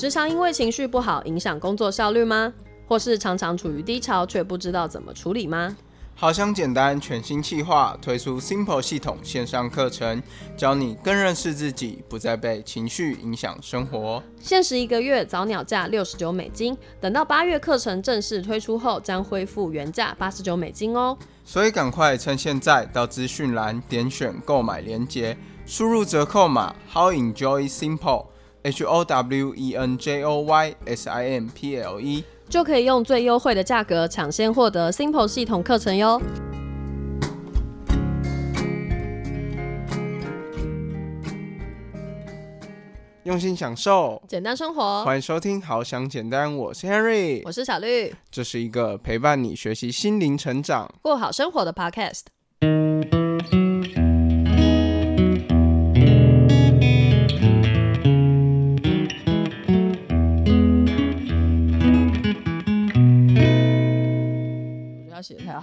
时常因为情绪不好影响工作效率吗？或是常常处于低潮却不知道怎么处理吗？好想简单全新计划推出 Simple 系统线上课程，教你更认识自己，不再被情绪影响生活。限时一个月，早鸟价六十九美金，等到八月课程正式推出后，将恢复原价八十九美金哦。所以赶快趁现在到资讯栏点选购买链接，输入折扣码 How Enjoy Simple H O W E N J O Y S I M P L E。就可以用最优惠的价格抢先获得 Simple 系统课程哟。用心享受，简单生活，欢迎收听《好想简单》，我是 Henry，我是小绿，这是一个陪伴你学习心灵成长、过好生活的 Podcast。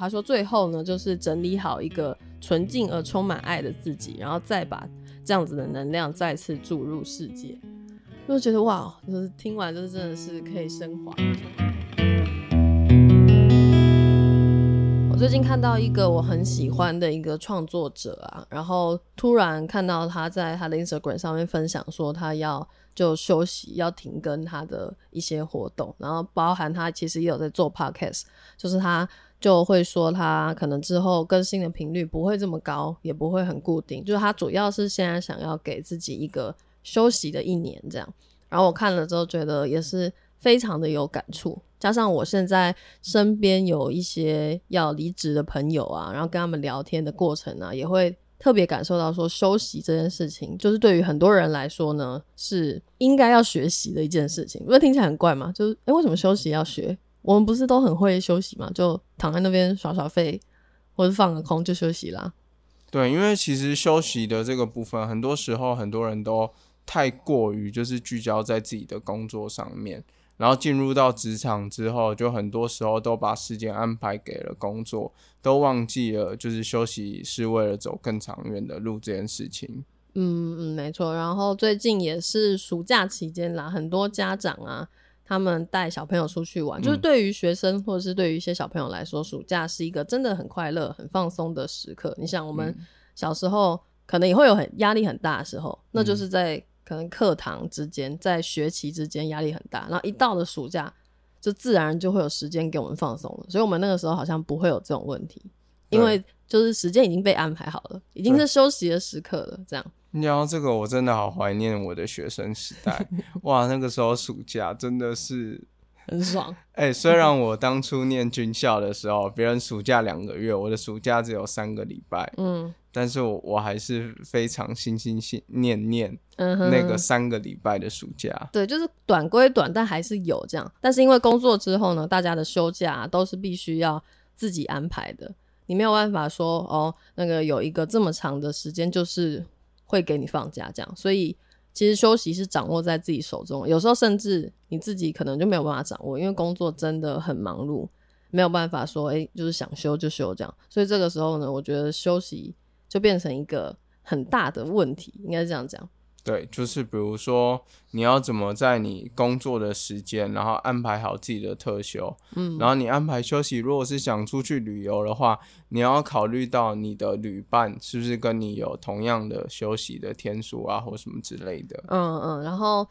他，说最后呢，就是整理好一个纯净而充满爱的自己，然后再把这样子的能量再次注入世界。就觉得哇，就是听完就是真的是可以升华。我最近看到一个我很喜欢的一个创作者啊，然后突然看到他在他的 Instagram 上面分享说他要就休息，要停更他的一些活动，然后包含他其实也有在做 Podcast，就是他。就会说他可能之后更新的频率不会这么高，也不会很固定。就是他主要是现在想要给自己一个休息的一年这样。然后我看了之后觉得也是非常的有感触，加上我现在身边有一些要离职的朋友啊，然后跟他们聊天的过程呢，也会特别感受到说休息这件事情，就是对于很多人来说呢，是应该要学习的一件事情。不是听起来很怪吗？就是诶，为什么休息要学？我们不是都很会休息嘛？就躺在那边耍耍废，或者放个空就休息啦。对，因为其实休息的这个部分，很多时候很多人都太过于就是聚焦在自己的工作上面，然后进入到职场之后，就很多时候都把时间安排给了工作，都忘记了就是休息是为了走更长远的路这件事情。嗯嗯，没错。然后最近也是暑假期间啦，很多家长啊。他们带小朋友出去玩，就是对于学生或者是对于一些小朋友来说，暑假是一个真的很快乐、很放松的时刻。你想，我们小时候可能也会有很压力很大的时候，那就是在可能课堂之间、在学期之间压力很大，然后一到了暑假，就自然就会有时间给我们放松了。所以，我们那个时候好像不会有这种问题，因为就是时间已经被安排好了，已经是休息的时刻了，这样。然后这个我真的好怀念我的学生时代，哇，那个时候暑假真的是 很爽。哎，虽然我当初念军校的时候，别人暑假两个月，我的暑假只有三个礼拜，嗯，但是我我还是非常心心心念念那个三个礼拜的暑假。对，就是短归短，但还是有这样。但是因为工作之后呢，大家的休假都是必须要自己安排的，你没有办法说哦，那个有一个这么长的时间就是。会给你放假，这样，所以其实休息是掌握在自己手中。有时候甚至你自己可能就没有办法掌握，因为工作真的很忙碌，没有办法说，哎，就是想休就休这样。所以这个时候呢，我觉得休息就变成一个很大的问题，应该是这样讲。对，就是比如说，你要怎么在你工作的时间，然后安排好自己的特休，嗯，然后你安排休息。如果是想出去旅游的话，你要考虑到你的旅伴是不是跟你有同样的休息的天数啊，或什么之类的。嗯嗯。然后，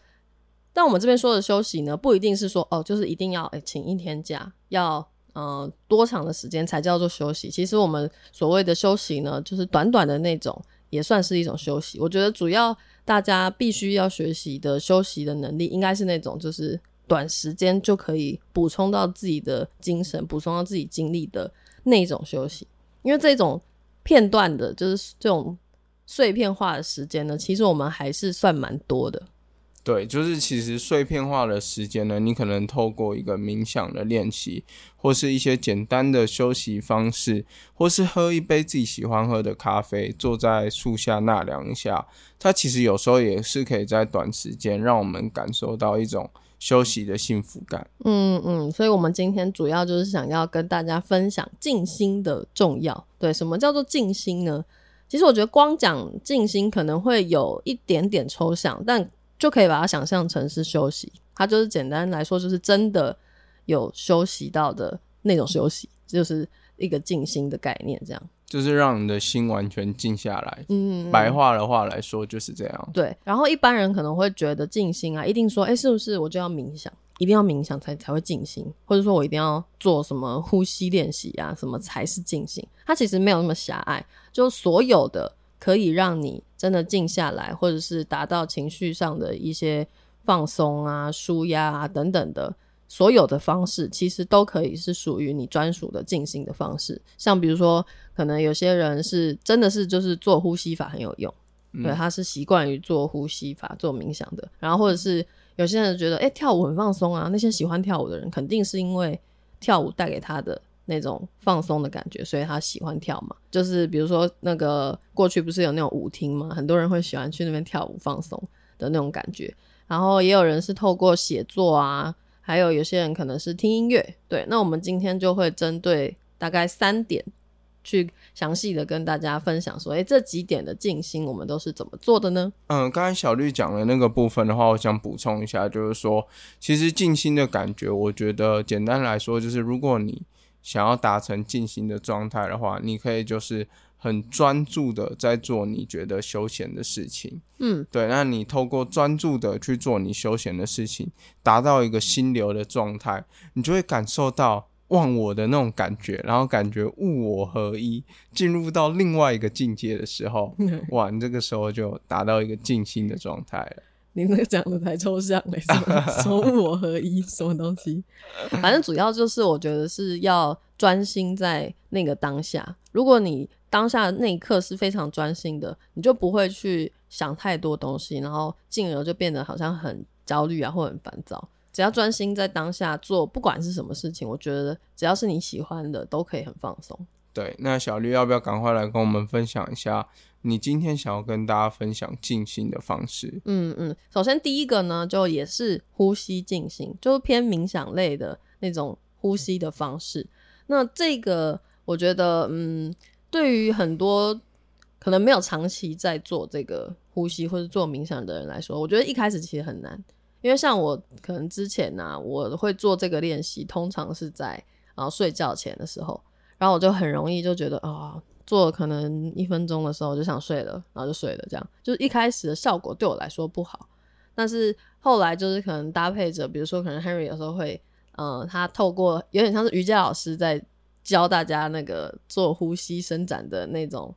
但我们这边说的休息呢，不一定是说哦，就是一定要哎请一天假，要呃多长的时间才叫做休息。其实我们所谓的休息呢，就是短短的那种，也算是一种休息。我觉得主要。大家必须要学习的休息的能力，应该是那种就是短时间就可以补充到自己的精神、补充到自己精力的那种休息。因为这种片段的，就是这种碎片化的时间呢，其实我们还是算蛮多的。对，就是其实碎片化的时间呢，你可能透过一个冥想的练习，或是一些简单的休息方式，或是喝一杯自己喜欢喝的咖啡，坐在树下纳凉一下，它其实有时候也是可以在短时间让我们感受到一种休息的幸福感。嗯嗯，所以我们今天主要就是想要跟大家分享静心的重要。对，什么叫做静心呢？其实我觉得光讲静心可能会有一点点抽象，但就可以把它想象成是休息，它就是简单来说，就是真的有休息到的那种休息，就是一个静心的概念，这样。就是让你的心完全静下来。嗯，白话的话来说就是这样。对。然后一般人可能会觉得静心啊，一定说，哎，是不是我就要冥想，一定要冥想才才会静心，或者说我一定要做什么呼吸练习啊，什么才是静心？它其实没有那么狭隘，就所有的可以让你真的静下来，或者是达到情绪上的一些放松啊、舒压啊等等的。所有的方式其实都可以是属于你专属的静心的方式，像比如说，可能有些人是真的是就是做呼吸法很有用，对，他是习惯于做呼吸法做冥想的。然后或者是有些人觉得，哎，跳舞很放松啊，那些喜欢跳舞的人肯定是因为跳舞带给他的那种放松的感觉，所以他喜欢跳嘛。就是比如说那个过去不是有那种舞厅嘛，很多人会喜欢去那边跳舞放松的那种感觉。然后也有人是透过写作啊。还有有些人可能是听音乐，对，那我们今天就会针对大概三点去详细的跟大家分享，说，哎，这几点的静心我们都是怎么做的呢？嗯，刚才小绿讲的那个部分的话，我想补充一下，就是说，其实静心的感觉，我觉得简单来说，就是如果你想要达成静心的状态的话，你可以就是。很专注的在做你觉得休闲的事情，嗯，对。那你透过专注的去做你休闲的事情，达到一个心流的状态，你就会感受到忘我的那种感觉，然后感觉物我合一，进入到另外一个境界的时候，哇，你这个时候就达到一个静心的状态了。你那个讲的太抽象了，什么物我合一，什么东西？反正主要就是我觉得是要专心在那个当下。如果你当下那一刻是非常专心的，你就不会去想太多东西，然后进而就变得好像很焦虑啊，或很烦躁。只要专心在当下做，不管是什么事情，我觉得只要是你喜欢的，都可以很放松。对，那小绿要不要赶快来跟我们分享一下，你今天想要跟大家分享静心的方式？嗯嗯，首先第一个呢，就也是呼吸静心，就是偏冥想类的那种呼吸的方式。那这个我觉得，嗯。对于很多可能没有长期在做这个呼吸或者做冥想的人来说，我觉得一开始其实很难，因为像我可能之前呢，我会做这个练习，通常是在啊睡觉前的时候，然后我就很容易就觉得啊，做可能一分钟的时候我就想睡了，然后就睡了，这样就是一开始的效果对我来说不好，但是后来就是可能搭配着，比如说可能 Henry 有时候会，嗯，他透过有点像是瑜伽老师在。教大家那个做呼吸伸展的那种，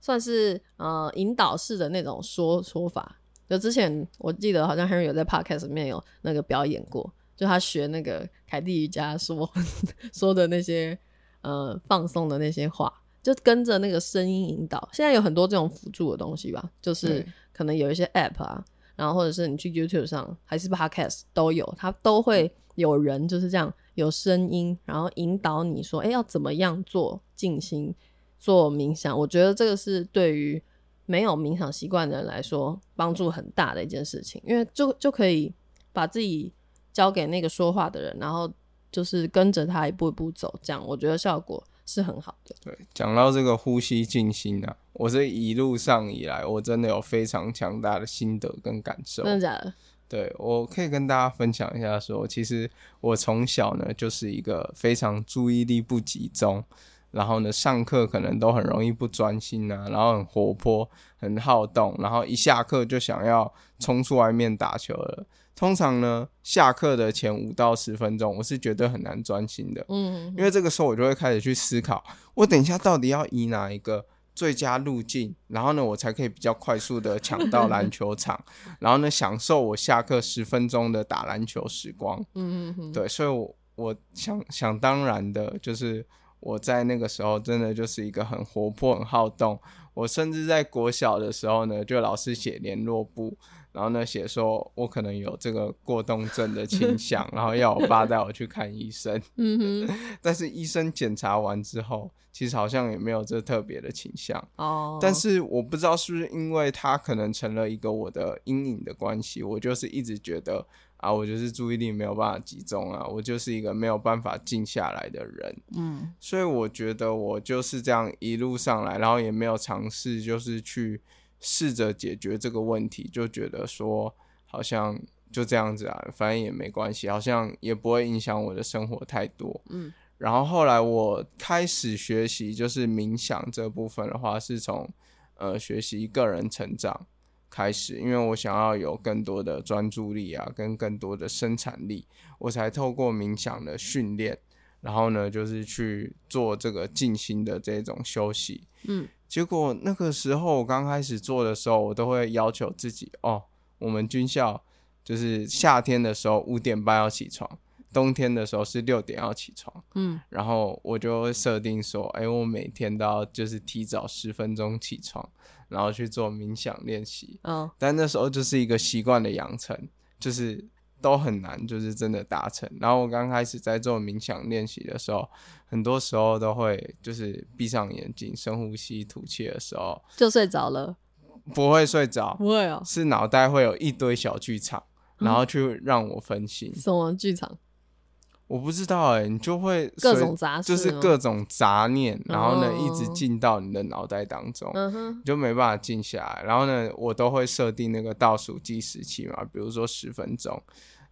算是呃引导式的那种说说法。就之前我记得好像 Henry 有在 Podcast 里面有那个表演过，就他学那个凯蒂瑜伽说 说的那些呃放松的那些话，就跟着那个声音引导。现在有很多这种辅助的东西吧，就是可能有一些 App 啊，然后或者是你去 YouTube 上还是 Podcast 都有，它都会有人就是这样。有声音，然后引导你说：“哎，要怎么样做静心、做冥想？”我觉得这个是对于没有冥想习惯的人来说帮助很大的一件事情，因为就就可以把自己交给那个说话的人，然后就是跟着他一步一步走，这样我觉得效果是很好的。对，讲到这个呼吸静心啊，我这一路上以来，我真的有非常强大的心得跟感受。真的假的？对，我可以跟大家分享一下，说其实我从小呢就是一个非常注意力不集中，然后呢上课可能都很容易不专心啊，然后很活泼、很好动，然后一下课就想要冲出外面打球了。通常呢下课的前五到十分钟，我是绝对很难专心的，嗯，因为这个时候我就会开始去思考，我等一下到底要以哪一个。最佳路径，然后呢，我才可以比较快速的抢到篮球场，然后呢，享受我下课十分钟的打篮球时光。嗯嗯嗯，对，所以，我我想想当然的，就是我在那个时候真的就是一个很活泼、很好动。我甚至在国小的时候呢，就老是写联络簿。然后呢，写说我可能有这个过动症的倾 向，然后要我爸带我去看医生。嗯哼，但是医生检查完之后，其实好像也没有这特别的倾向。哦，但是我不知道是不是因为他可能成了一个我的阴影的关系，我就是一直觉得啊，我就是注意力没有办法集中啊，我就是一个没有办法静下来的人。嗯，所以我觉得我就是这样一路上来，然后也没有尝试就是去。试着解决这个问题，就觉得说好像就这样子啊，反正也没关系，好像也不会影响我的生活太多。嗯，然后后来我开始学习就是冥想这部分的话，是从呃学习个人成长开始，因为我想要有更多的专注力啊，跟更多的生产力，我才透过冥想的训练，然后呢，就是去做这个静心的这种休息。嗯，结果那个时候我刚开始做的时候，我都会要求自己哦，我们军校就是夏天的时候五点半要起床，冬天的时候是六点要起床。嗯，然后我就会设定说，哎，我每天都要就是提早十分钟起床，然后去做冥想练习。哦，但那时候就是一个习惯的养成，就是都很难，就是真的达成。然后我刚开始在做冥想练习的时候，很多时候都会就是闭上眼睛深呼吸吐气的时候，就睡着了，不会睡着，不会哦，是脑袋会有一堆小剧场，然后去让我分心。什么剧场？我不知道哎、你就会各种杂就是各种杂念，然后呢、一直哦进到你的脑袋当中，嗯，你就没办法静下来。然后呢，我都会设定那个倒数计时器嘛，比如说十分钟，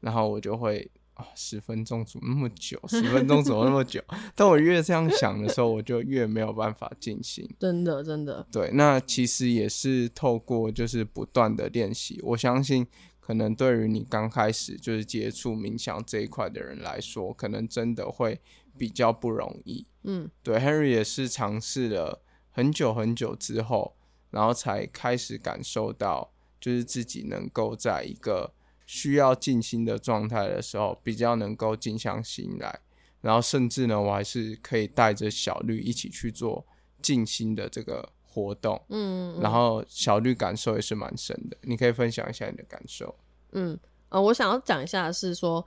然后我就会啊，十分钟怎么那么久？十分钟怎么那么久？但我越这样想的时候，我就越没有办法进行。真的真的，对，那其实也是透过就是不断的练习，我相信可能对于你刚开始就是接触冥想这一块的人来说，可能真的会比较不容易。嗯对，Henry 也是尝试了很久很久之后，然后才开始感受到，就是自己能够在一个需要静心的状态的时候，比较能够静下心来。然后甚至呢，我还是可以带着小绿一起去做静心的这个活动。嗯，嗯然后小绿感受也是蛮深的，你可以分享一下你的感受。嗯呃，我想要讲一下是说，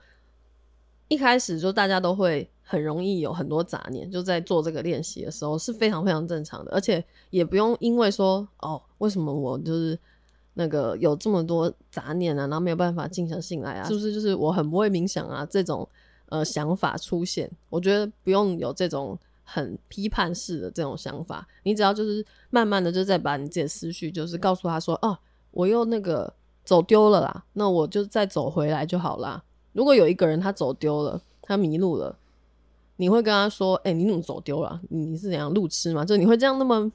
一开始就大家都会很容易有很多杂念，就在做这个练习的时候是非常非常正常的，而且也不用因为说哦，为什么我就是那个有这么多杂念啊，然后没有办法静下心来啊，是不是就是我很不会冥想啊这种呃想法出现？我觉得不用有这种很批判式的这种想法，你只要就是慢慢的就再把你自己的思绪就是告诉他说，哦，我又那个走丢了啦，那我就再走回来就好啦。如果有一个人他走丢了，他迷路了，你会跟他说：“哎、你怎么走丢了？你你是怎样路痴吗？”就你会这样那么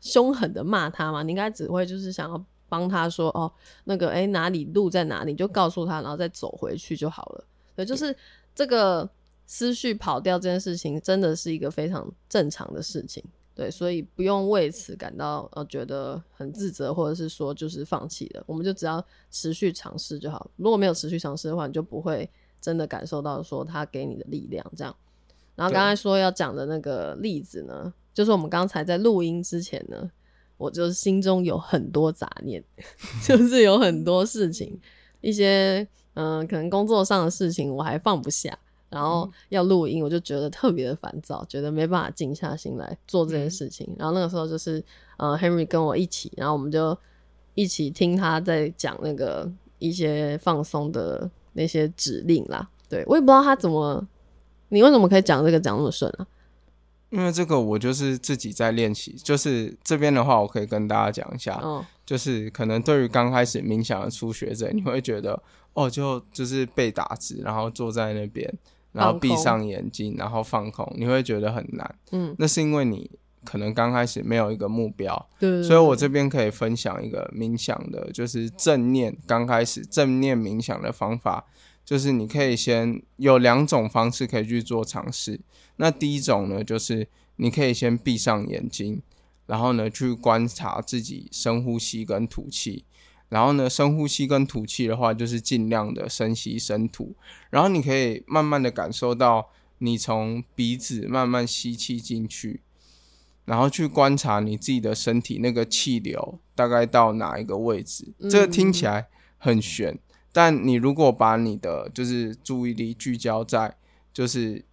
凶狠的骂他吗？你应该只会就是想要帮他说：“哦，那个哎、哪里路在哪里？”就告诉他，然后再走回去就好了。对，就是这个思绪跑掉这件事情，真的是一个非常正常的事情。对，所以不用为此感到呃觉得很自责，或者是说就是放弃了，我们就只要持续尝试就好。如果没有持续尝试的话，你就不会真的感受到说他给你的力量这样。然后刚才说要讲的那个例子呢，就是我们刚才在录音之前呢，我就是心中有很多杂念，就是有很多事情，一些嗯、呃可能工作上的事情我还放不下，然后要录音，我就觉得特别的烦躁，觉得没办法静下心来做这件事情。然后那个时候就是呃，Henry 跟我一起，然后我们就一起听他在讲那个一些放松的那些指令啦。对我也不知道他怎么，你为什么可以讲这个讲那么顺啊？因为这个我就是自己在练习，就是这边的话，我可以跟大家讲一下，哦，就是可能对于刚开始冥想的初学者，你会觉得哦，就就是被打直，然后坐在那边，然后闭上眼睛，然后放空，你会觉得很难。嗯，那是因为你可能刚开始没有一个目标，对所以我这边可以分享一个冥想的，就是正念。刚开始正念冥想的方法，就是你可以先有两种方式可以去做尝试。那第一种呢，就是你可以先闭上眼睛，然后呢去观察自己深呼吸跟吐气。然后呢，深呼吸跟吐气的话，就是尽量的深吸深吐。然后你可以慢慢的感受到，你从鼻子慢慢吸气进去，然后去观察你自己的身体那个气流大概到哪一个位置。这个听起来很悬，但你如果把你的就是注意力聚焦在就是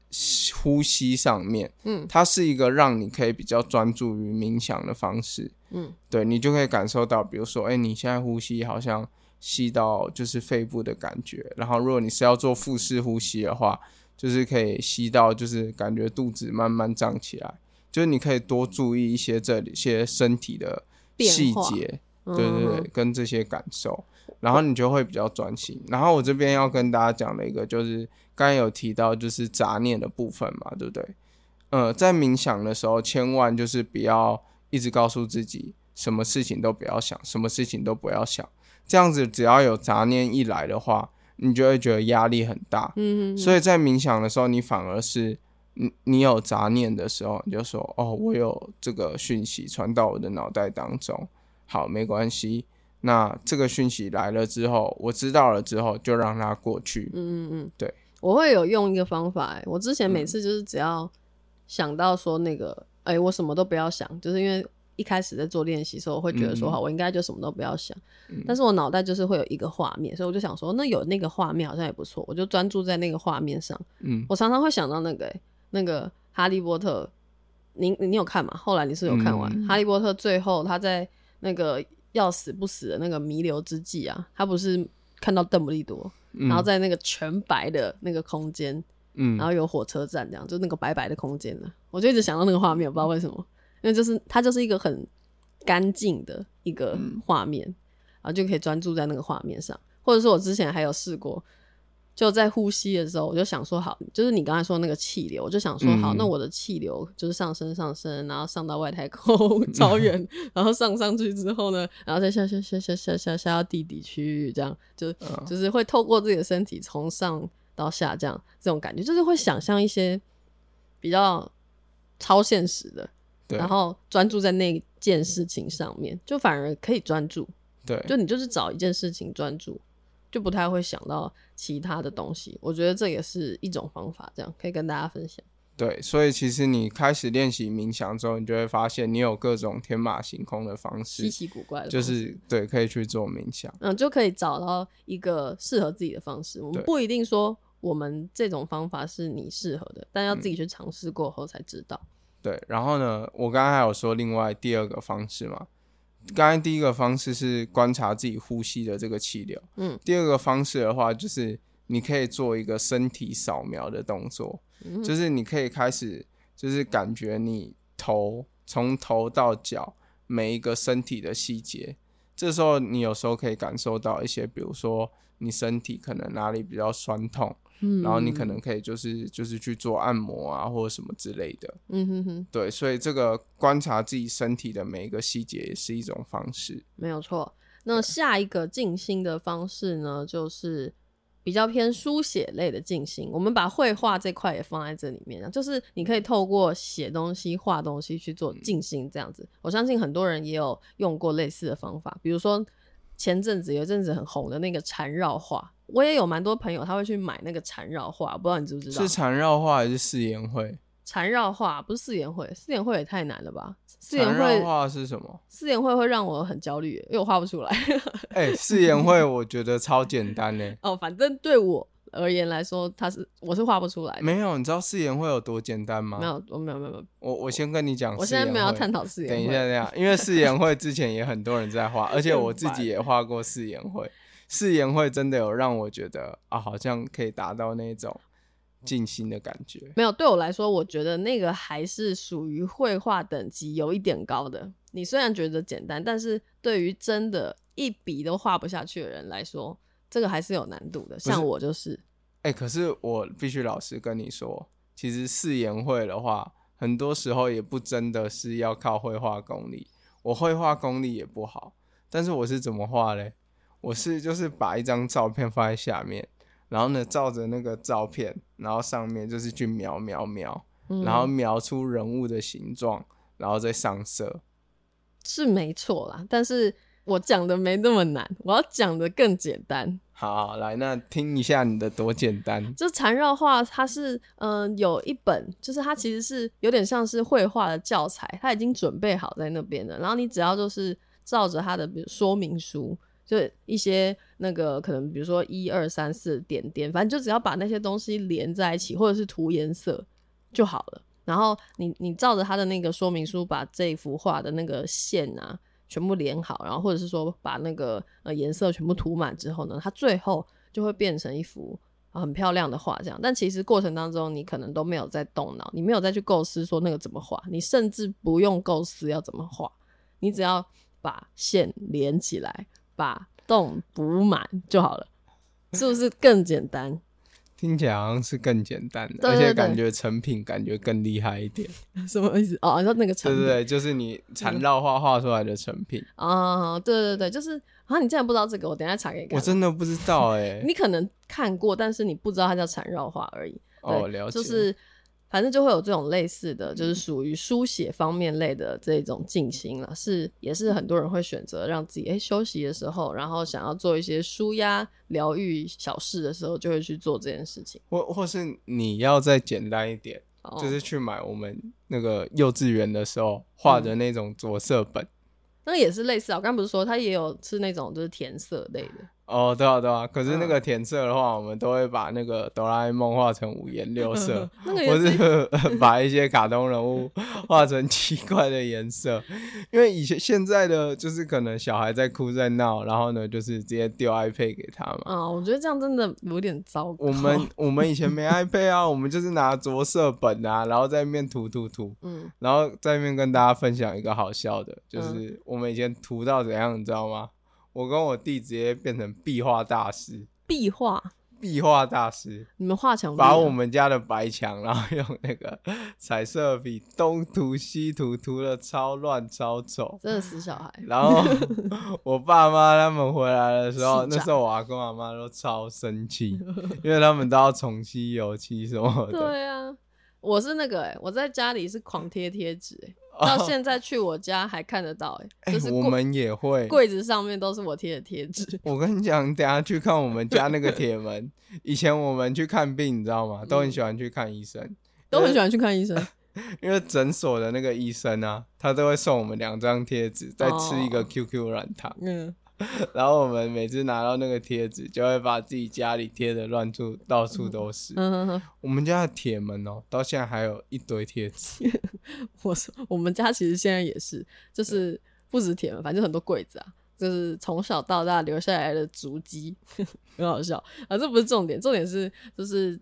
呼吸上面，嗯。它是一个让你可以比较专注于冥想的方式。嗯，对你就可以感受到，比如说，哎、你现在呼吸好像吸到就是肺部的感觉，然后如果你是要做腹式呼吸的话，就是可以吸到就是感觉肚子慢慢胀起来，就是你可以多注意一些这里些身体的细节，对对对，跟这些感受，然后你就会比较专心。然后我这边要跟大家讲的一个就是刚才有提到就是杂念的部分嘛，对不对？呃，在冥想的时候，千万就是不要一直告诉自己什么事情都不要想，什么事情都不要想。这样子，只要有杂念一来的话，你就会觉得压力很大。嗯所以在冥想的时候，你反而是你你有杂念的时候，你就说哦，我有这个讯息传到我的脑袋当中，好，没关系。那这个讯息来了之后，我知道了之后，就让它过去。嗯嗯嗯，对，我会有用一个方法、欸，我之前每次就是只要想到说那个，哎、我什么都不要想，就是因为一开始在做练习的时候，我会觉得说，嗯好，我应该就什么都不要想，嗯但是我脑袋就是会有一个画面，所以我就想说，那有那个画面好像也不错，我就专注在那个画面上。嗯我常常会想到那个、欸、那个哈利波特，你你有看吗？后来你是有看完、嗯哈利波特最后他在那个要死不死的那个弥留之际啊，他不是看到邓布利多，嗯。然后在那个全白的那个空间，嗯。然后有火车站这样，就那个白白的空间呢，我就一直想到那个画面，我不知道为什么，因为就是它就是一个很干净的一个画面，然后就可以专注在那个画面上，或者是我之前还有试过。就在呼吸的时候，我就想说好，就是你刚才说那个气流，我就想说好，嗯那我的气流就是上升上升，然后上到外太空超远，然后上上去之后呢，然后再下下下下下下下到地底区域，这样就嗯就是会透过自己的身体从上到下这样这种感觉，就是会想象一些比较超现实的，然后专注在那件事情上面，就反而可以专注。对，就你就是找一件事情专注，就不太会想到其他的东西。我觉得这也是一种方法，这样可以跟大家分享。对，所以其实你开始练习冥想之后，你就会发现你有各种天马行空的方式稀，奇古怪的，就是对，可以去做冥想。嗯，就可以找到一个适合自己的方式。我们不一定说我们这种方法是你适合的，但要自己去尝试过后才知道。对，然后呢，我刚刚还有说另外第二个方式嘛，刚才第一个方式是观察自己呼吸的这个气流，嗯，第二个方式的话就是你可以做一个身体扫描的动作，嗯。就是你可以开始就是感觉你头从头到脚每一个身体的细节，这时候你有时候可以感受到一些，比如说你身体可能哪里比较酸痛，嗯然后你可能可以就是就是去做按摩啊或者什么之类的。嗯哼哼，对，所以这个观察自己身体的每一个细节也是一种方式。没有错。那下一个静心的方式呢，就是比较偏书写类的静心。我们把绘画这块也放在这里面，就是你可以透过写东西、画东西去做静心，这样子。我相信很多人也有用过类似的方法，比如说前阵子有一阵子很红的那个缠绕画，我也有蛮多朋友他会去买那个缠绕画，不知道你知不知道？是缠绕画还是誓言会？缠绕画不是四言会，四言会也太难了吧？四言会画是什么？四言会会让我很焦虑，因为我画不出来。哎、誓言会我觉得超简单呢。哦，反正对我而言来说，它是我是画不出来的。没有，你知道誓言会有多简单吗？没，有，我没有没有没有，我我先跟你讲，我现在没有要探。讨四言会。等一下，等一下，因为誓言会之前也很多人在画，而且我自己也画过誓言会。誓言会真的有让我觉得啊，好像可以达到那种静心的感觉。没有，对我来说，我觉得那个还是属于绘画等级有一点高的。你虽然觉得简单，但是对于真的一笔都画不下去的人来说，这个还是有难度的。像我就是，哎、可是我必须老实跟你说，其实誓言会的话，很多时候也不真的是要靠绘画功力。我绘画功力也不好，但是我是怎么画嘞？我是就是把一张照片放在下面，然后呢照着那个照片，然后上面就是去描描描，嗯然后描出人物的形状，然后再上色。是没错啦，但是我讲的没那么难，我要讲的更简单。好，来，那听一下你的多简单。就缠绕画，它是嗯、呃有一本，就是它其实是有点像是绘画的教材，它已经准备好在那边了，然后你只要就是照着它的比如说明书，就一些那个可能比如说一二三四点点，反正就只要把那些东西连在一起，或者是涂颜色就好了。然后你你照着它的那个说明书，把这幅画的那个线啊全部连好，然后或者是说把那个呃颜色全部涂满之后呢，它最后就会变成一幅很漂亮的画，这样。但其实过程当中，你可能都没有在动脑，你没有再去构思说那个怎么画，你甚至不用构思要怎么画，你只要把线连起来，把洞补满就好了，是不是更简单？听起来好像是更简单的，而且感觉成品感觉更厉害一点。什么意思？哦，你说那个成品对对对，就是你缠绕画画出来的成品，啊、对对对，就是啊，你竟然不知道这个，我等一下查给你看。我真的不知道哎、你可能看过，但是你不知道它叫缠绕画而已。哦，对了解，就是反正就会有这种类似的，就是属于书写方面类的这种静心了，是也是很多人会选择让自己哎、休息的时候，然后想要做一些舒压疗愈小事的时候，就会去做这件事情。或或是你要再简单一点，哦就是去买我们那个幼稚园的时候画的那种着色本。那也是类似啊，我刚刚不是说它也有是那种就是填色类的，哦，对啊，对啊。可是那嗯个填色的话，我们都会把那个哆啦 A 梦画成五颜六色，那个也或是是 把一些卡通人物画成奇怪的颜色。因为以前现在的就是可能小孩在哭在闹，然后呢就是直接丢 iPad 给他嘛。啊、我觉得这样真的有点糟糕。我们我们以前没 iPad 啊，我们就是拿着色本啊，然后在那边涂涂涂，嗯，然后在那边跟大家分享一个好笑的，嗯就是我们以前涂到怎样，你知道吗？我跟我弟直接变成壁画大师，壁画，壁画大师，你们画墙把我们家的白墙，然后用那个彩色笔东涂西涂，涂的超乱超丑。真的死小孩。然后 我爸妈他们回来的时候，那时候我阿公阿妈都超生气，因为他们都要重漆油漆什么的。对啊，我是那个哎、我在家里是狂贴贴纸到现在去我家还看得到哎、哎、就是我们也会。柜子上面都是我贴的贴纸。我跟你讲，等下去看我们家那个铁门。以前我们去看病，你知道吗？都很喜欢去看医生，都很喜欢去看医生，因为诊所的那个医生啊，他都会送我们两张贴纸，再吃一个哦 QQ 软糖。嗯，然后我们每次拿到那个贴纸，就会把自己家里贴的乱处到处都是。嗯嗯嗯，我们家的铁门哦，到现在还有一堆贴纸。我说我们家其实现在也是，就是不止铁门，反正很多柜子啊，就是从小到大留下来的足迹，很好笑啊。这不是重点，重点是就是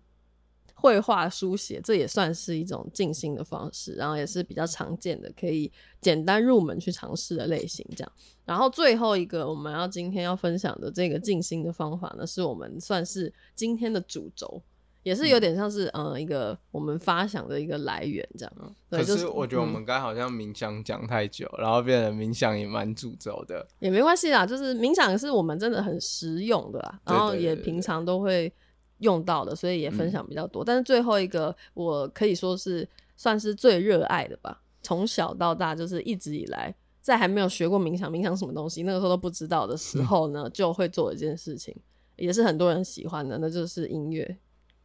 绘画书写，这也算是一种静心的方式，然后也是比较常见的，可以简单入门去尝试的类型。这样，然后最后一个我们要今天要分享的这个静心的方法呢，是我们算是今天的主轴。也是有点像是、呃一个我们发想的一个来源这样，对，可就是我觉得我嗯们刚好像冥想讲太久，然后变成冥想也蛮主轴的。也没关系啦，就是冥想是我们真的很实用的啦，然后也平常都会用到的，所以也分享比较多。但是最后一个，我可以说是算是最热爱的吧，从小到大就是一直以来，在还没有学过冥想，冥想什么东西，那个时候都不知道的时候呢，就会做一件事情，也是很多人喜欢的，那就是音乐。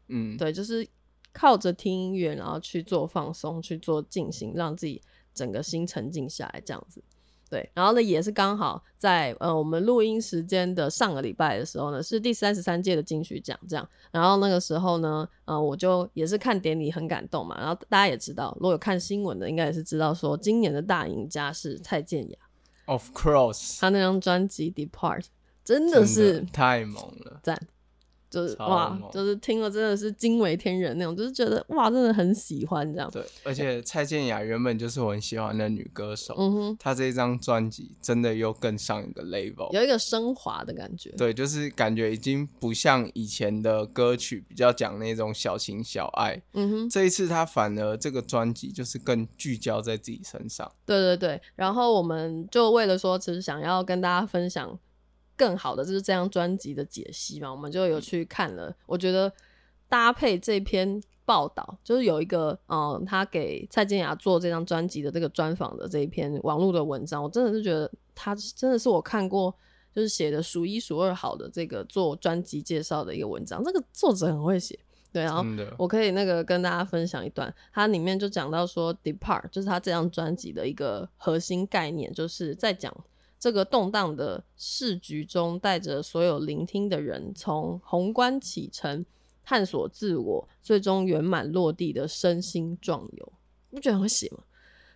嗯，对，就是靠着听音乐，然后去做放松，去做静心，让自己整个心沉静下来，这样子。对，然后呢，也是刚好在呃我们录音时间的上个礼拜的时候呢，是第三十三届的金曲奖这样。然后那个时候呢，呃，我就也是看典礼很感动嘛。然后大家也知道，如果有看新闻的，应该也是知道说，今年的大赢家是蔡健雅，Of course，他那张专辑《Depart》真真的是太猛了。赞，就是哇，就是听了真的是惊为天人那种，就是觉得哇，真的很喜欢这样。对，而且蔡健雅原本就是我很喜欢的女歌手，嗯哼，她这一张专辑真的又更上一个 level。有一个升华的感觉。对，就是感觉已经不像以前的歌曲比较讲那种小情小爱，嗯哼，这一次她反而这个专辑就是更聚焦在自己身上。对对对。然后我们就为了说，其实想要跟大家分享更好的就是这张专辑的解析嘛，我们就有去看了。我觉得搭配这篇报道，就是有一个嗯，他给蔡健雅做这张专辑的这个专访的这一篇网络的文章，我真的是觉得他真的是我看过。就是写的数一数二好的这个做专辑介绍的一个文章，这个作者很会写，对，然后，我可以那个跟大家分享一段，它里面就讲到说，Depart 就是他这张专辑的一个核心概念，就是在讲这个动荡的市局中，带着所有聆听的人，从宏观启程，探索自我，最终圆满落地的身心壮游。不觉得很会写吗？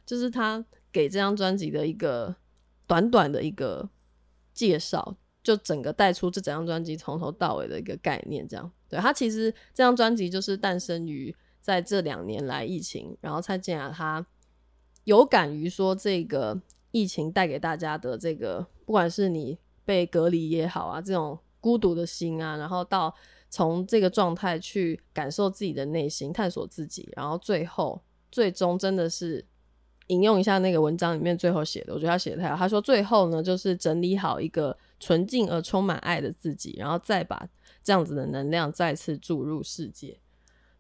就是他给这张专辑的一个短短的一个介绍，就整个带出这整张专辑从头到尾的一个概念，这样。对他其实这张专辑就是诞生于在这两年来疫情，然后蔡健雅他有感于说这个疫情带给大家的这个，不管是你被隔离也好啊，这种孤独的心啊，然后到从这个状态去感受自己的内心，探索自己，然后最后最终真的是引用一下那个文章里面最后写的，我觉得他写的太好。他说最后呢，就是整理好一个纯净而充满爱的自己，然后再把这样子的能量再次注入世界。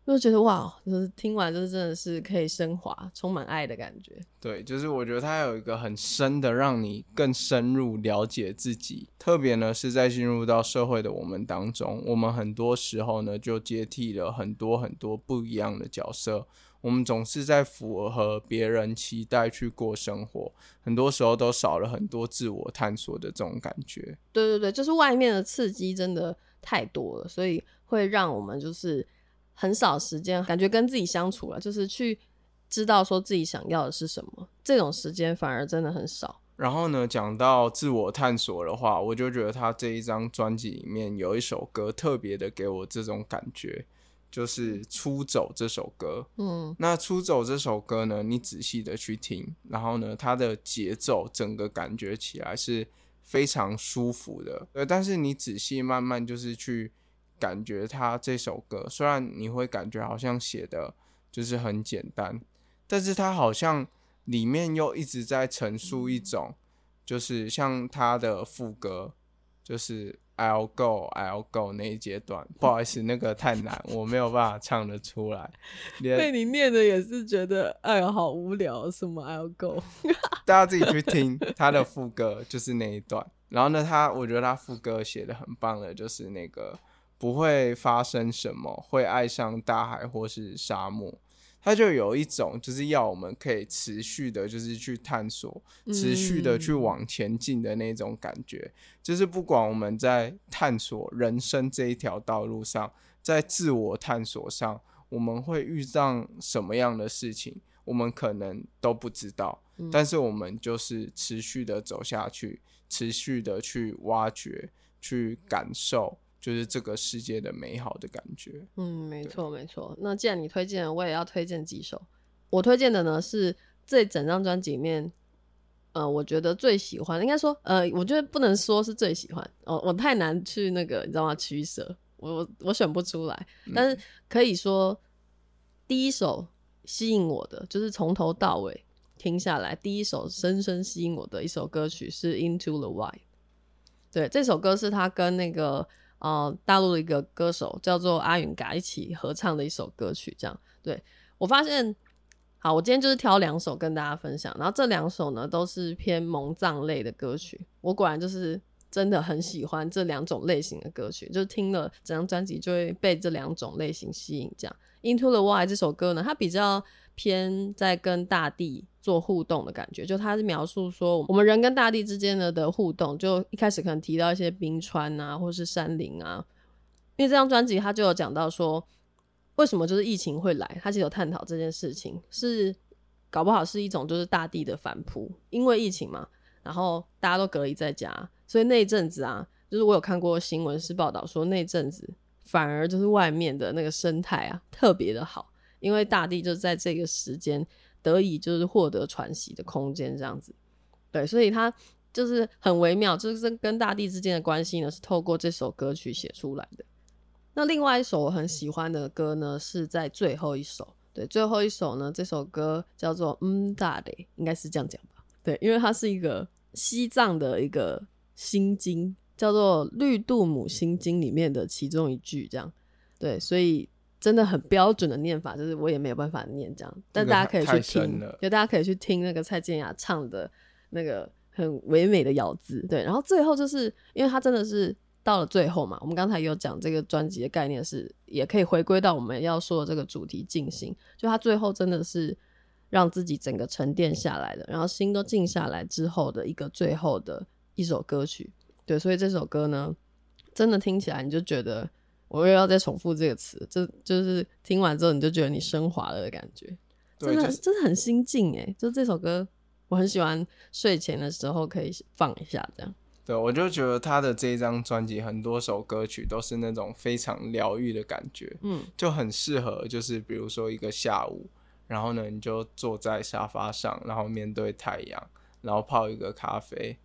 就觉得哇，就是听完就是真的是可以升华，充满爱的感觉。对，就是我觉得它有一个很深的，让你更深入了解自己。特别呢是在进入到社会的我们当中，我们很多时候呢就接替了很多很多不一样的角色。我们总是在符合别人期待去过生活，很多时候都少了很多自我探索的这种感觉。对对对，就是外面的刺激真的太多了，所以会让我们就是。很少时间，感觉跟自己相处了，就是去知道说自己想要的是什么，这种时间反而真的很少。然后呢，讲到自我探索的话，我就觉得他这一张专辑里面有一首歌特别的给我这种感觉，就是《出走》这首歌。嗯，那《出走》这首歌呢，你仔细的去听，然后呢，它的节奏整个感觉起来是非常舒服的。呃，但是你仔细慢慢就是去。感觉他这首歌虽然你会感觉好像写的就是很简单，但是他好像里面又一直在陈述一种，就是像他的副歌，就是 I'll go I'll go 那一阶段，不好意思，那个太难，我没有办法唱得出来。被你念的也是觉得哎呀好无聊，什么 I'll go，大家自己去听他的副歌，就是那一段。然后呢，他我觉得他副歌写的很棒的，就是那个。不会发生什么，会爱上大海或是沙漠，它就有一种就是要我们可以持续的，就是去探索，持续的去往前进的那种感觉。就是不管我们在探索人生这一条道路上，在自我探索上，我们会遇上什么样的事情，我们可能都不知道。但是我们就是持续的走下去，持续的去挖掘，去感受。就是这个世界的美好的感觉。嗯，没错没错。那既然你推荐，我也要推荐几首。我推荐的呢是这整张专辑里面，呃，我觉得最喜欢，应该说，呃，我觉得不能说是最喜欢，哦，我太难去那个，你知道吗？取舍，我我我选不出来。但是可以说，第一首吸引我的，就是从头到尾听下来，第一首深深吸引我的一首歌曲是《Into the Wild》。对，这首歌是他跟那个。呃，大陆的一个歌手叫做阿云嘎一起合唱的一首歌曲，这样对我发现，好，我今天就是挑两首跟大家分享，然后这两首呢都是偏蒙藏类的歌曲，我果然就是真的很喜欢这两种类型的歌曲，就是听了整张专辑就会被这两种类型吸引。这样，Into the Wild 这首歌呢，它比较偏在跟大地。做互动的感觉，就他是描述说，我们人跟大地之间的的互动，就一开始可能提到一些冰川啊，或是山林啊。因为这张专辑他就有讲到说，为什么就是疫情会来，他其实有探讨这件事情，是搞不好是一种就是大地的反扑，因为疫情嘛，然后大家都隔离在家，所以那一阵子啊，就是我有看过新闻是报道说，那阵子反而就是外面的那个生态啊特别的好，因为大地就在这个时间。得以就是获得喘息的空间，这样子，对，所以他就是很微妙，就是跟大地之间的关系呢，是透过这首歌曲写出来的。那另外一首我很喜欢的歌呢，是在最后一首，对，最后一首呢，这首歌叫做《嗯大的》，应该是这样讲吧？对，因为它是一个西藏的一个心经，叫做《绿度母心经》里面的其中一句，这样，对，所以。真的很标准的念法，就是我也没有办法念这样，但大家可以去听，就大家可以去听那个蔡健雅唱的那个很唯美的咬字，对。然后最后就是因为他真的是到了最后嘛，我们刚才有讲这个专辑的概念是也可以回归到我们要说的这个主题进行，就他最后真的是让自己整个沉淀下来的，然后心都静下来之后的一个最后的一首歌曲，对。所以这首歌呢，真的听起来你就觉得。我又要再重复这个词，就就是听完之后你就觉得你升华了的感觉，真的真的很心境哎！就这首歌，我很喜欢睡前的时候可以放一下这样。对，我就觉得他的这一张专辑很多首歌曲都是那种非常疗愈的感觉，嗯，就很适合就是比如说一个下午，然后呢你就坐在沙发上，然后面对太阳，然后泡一个咖啡，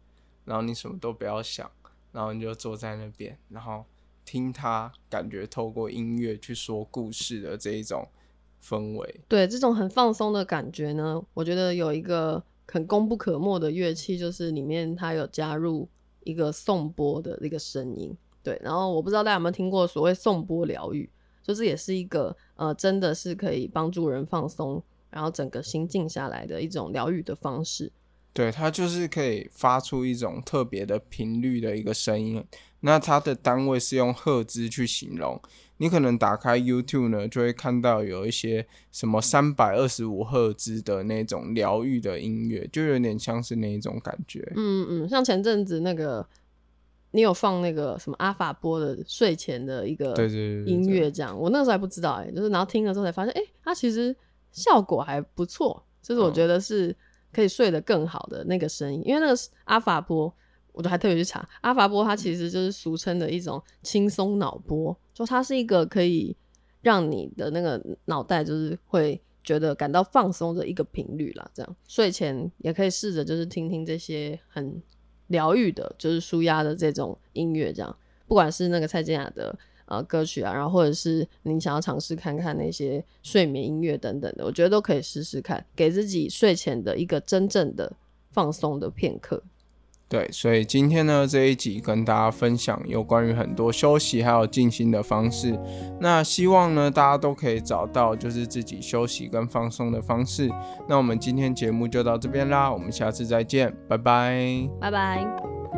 然后你什么都不要想，然后你就坐在那边，然后听他感觉透过音乐去说故事的这一种氛围。对这种很放松的感觉呢，我觉得有一个很功不可没的乐器，就是里面它有加入一个颂钵的一个声音。对，然后我不知道大家有没有听过所谓颂钵疗愈，就是也是一个呃，真的是可以帮助人放松，然后整个心静下来的一种疗愈的方式。对，它就是可以发出一种特别的频率的一个声音。那它的单位是用赫兹去形容。你可能打开 YouTube 呢，就会看到有一些什么三百二十五赫兹的那种疗愈的音乐，就有点像是那一种感觉。嗯嗯，像前阵子那个。你有放那个什么阿法波的睡前的一个音乐，这样我那时候还不知道哎，就是然后听了之后才发现，哎，它其实效果还不错，就是我觉得是可以睡得更好的那个声音，因为那个阿法波，我都还特别去查，阿法波它其实就是俗称的一种轻松脑波，就它是一个可以让你的那个脑袋就是会觉得感到放松的一个频率啦，这样睡前也可以试着就是听听这些很。疗愈的，就是舒压的这种音乐，这样，不管是那个蔡健雅的呃歌曲啊，然后或者是你想要尝试看看那些睡眠音乐等等的，我觉得都可以试试看，给自己睡前的一个真正的放松的片刻。对，所以今天呢这一集跟大家分享有关于很多休息还有静心的方式。那希望呢大家都可以找到就是自己休息跟放松的方式。那我们今天节目就到这边啦，我们下次再见，拜拜，拜拜。